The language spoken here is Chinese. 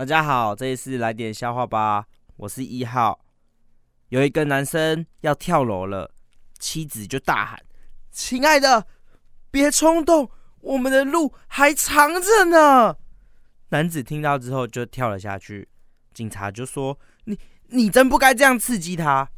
大家好这一次来点笑话吧。我是一号。有一个男生要跳楼了妻子就大喊亲爱的别冲动我们的路还长着呢。男子听到之后就跳了下去警察就说你你真不该这样刺激他。